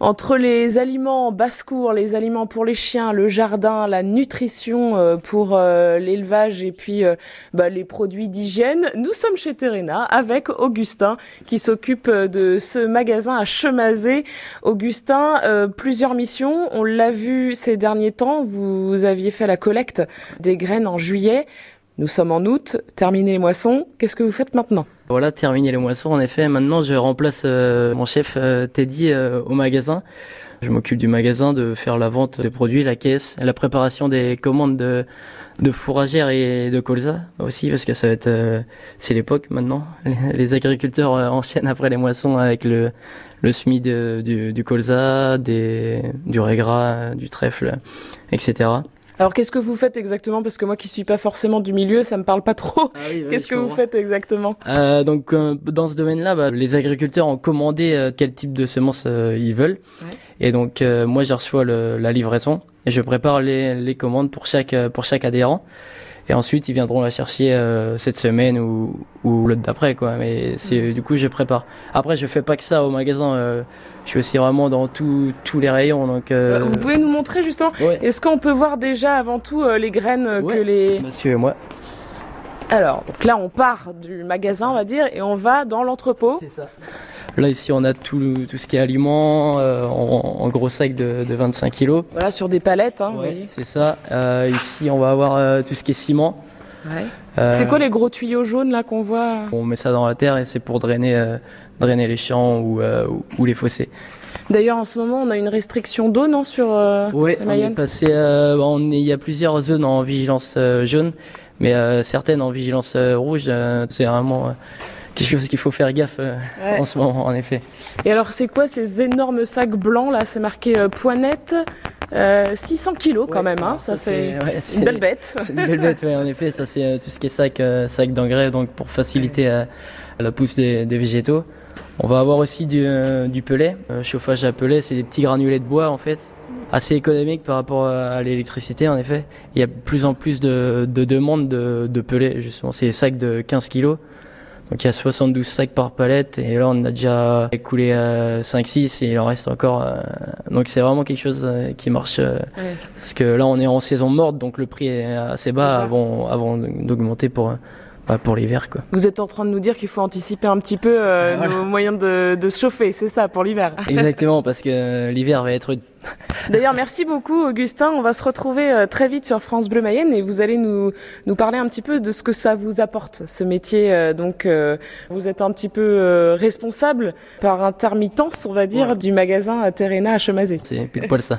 Entre les aliments en basse-cour, les aliments pour les chiens, le jardin, la nutrition euh, pour euh, l'élevage et puis euh, bah, les produits d'hygiène, nous sommes chez Terena avec Augustin qui s'occupe de ce magasin à Chemazé. Augustin, plusieurs missions, on l'a vu ces derniers temps, vous aviez fait la collecte des graines en juillet. Nous sommes en août, terminez les moissons. Qu'est-ce que vous faites maintenant? Voilà, terminer les moissons. En effet, maintenant, je remplace euh, mon chef euh, Teddy euh, au magasin. Je m'occupe du magasin, de faire la vente des produits, la caisse, la préparation des commandes de, de fourragères et de colza aussi, parce que ça va être, c'est l'époque maintenant. Les agriculteurs enchaînent après les moissons avec le, le semis du, du colza, des, du régras, du trèfle, etc. Alors qu'est-ce que vous faites exactement? Parce que moi qui suis pas forcément du milieu, ça me parle pas trop. Ah qu'est-ce que vous faites exactement? Euh, Donc euh, dans ce domaine-là, bah, les agriculteurs ont commandé euh, quel type de semences euh, ils veulent. Et donc moi je reçois le, la livraison et je prépare les, les, commandes pour chaque pour chaque adhérent. Et ensuite ils viendront la chercher cette semaine ou, ou l'autre d'après quoi. Mais c'est du coup je prépare. Après je fais pas que ça au magasin je suis aussi vraiment dans tous les rayons. Donc, euh, Vous pouvez nous montrer justement Est-ce qu'on peut voir déjà avant tout euh, les graines euh, que les... Monsieur et moi. Alors, donc là, on part du magasin, on va dire, et on va dans l'entrepôt. C'est ça. Là, ici, on a tout, tout ce qui est aliments en, gros sac de, 25 kilos. Voilà, sur des palettes. Hein, oui, c'est ça. ici, on va avoir tout ce qui est ciment. Ouais. c'est quoi les gros tuyaux jaunes là qu'on voit? On met ça dans la terre et c'est pour drainer drainer les champs ou, euh, ou les fossés. D'ailleurs, en ce moment, on a une restriction d'eau, non, sur euh, Oui, on est passé. Euh, on il y a plusieurs zones en vigilance euh, jaune, mais certaines en vigilance rouge. c'est vraiment quelque chose qu'il faut faire gaffe en ce moment, en effet. Et alors, c'est quoi ces énormes sacs blancs là? C'est marqué poignette. 600 kilos quand même, hein, ça, fait une belle bête. une belle bête, oui, en effet. Ça, c'est tout ce qui est sac, sac d'engrais, donc pour faciliter la pousse des, des végétaux. On va avoir aussi du, euh, du pellet, euh, chauffage à pellet, c'est des petits granulés de bois en fait, assez économique par rapport à l'électricité en effet. Il y a de plus en plus de, de demandes de, de pellets justement, c'est des sacs de 15 kilos. Donc il y a 72 sacs par palette et là on a déjà écoulé à 5-6 et il en reste encore. Euh, donc c'est vraiment quelque chose qui marche. Parce que là on est en saison morte donc le prix est assez bas avant, avant d'augmenter pour pas pour l'hiver quoi. Vous êtes en train de nous dire qu'il faut anticiper un petit peu euh, nos moyens de, de, se chauffer, c'est ça pour l'hiver. Exactement parce que euh, l'hiver va être. D'ailleurs, merci beaucoup Augustin. On va se retrouver euh, très vite sur France Bleu Mayenne et vous allez nous nous parler un petit peu de ce que ça vous apporte ce métier. Euh, donc, vous êtes un petit peu responsable par intermittence, on va dire, du magasin Terena à Chemazé. C'est pile poil ça.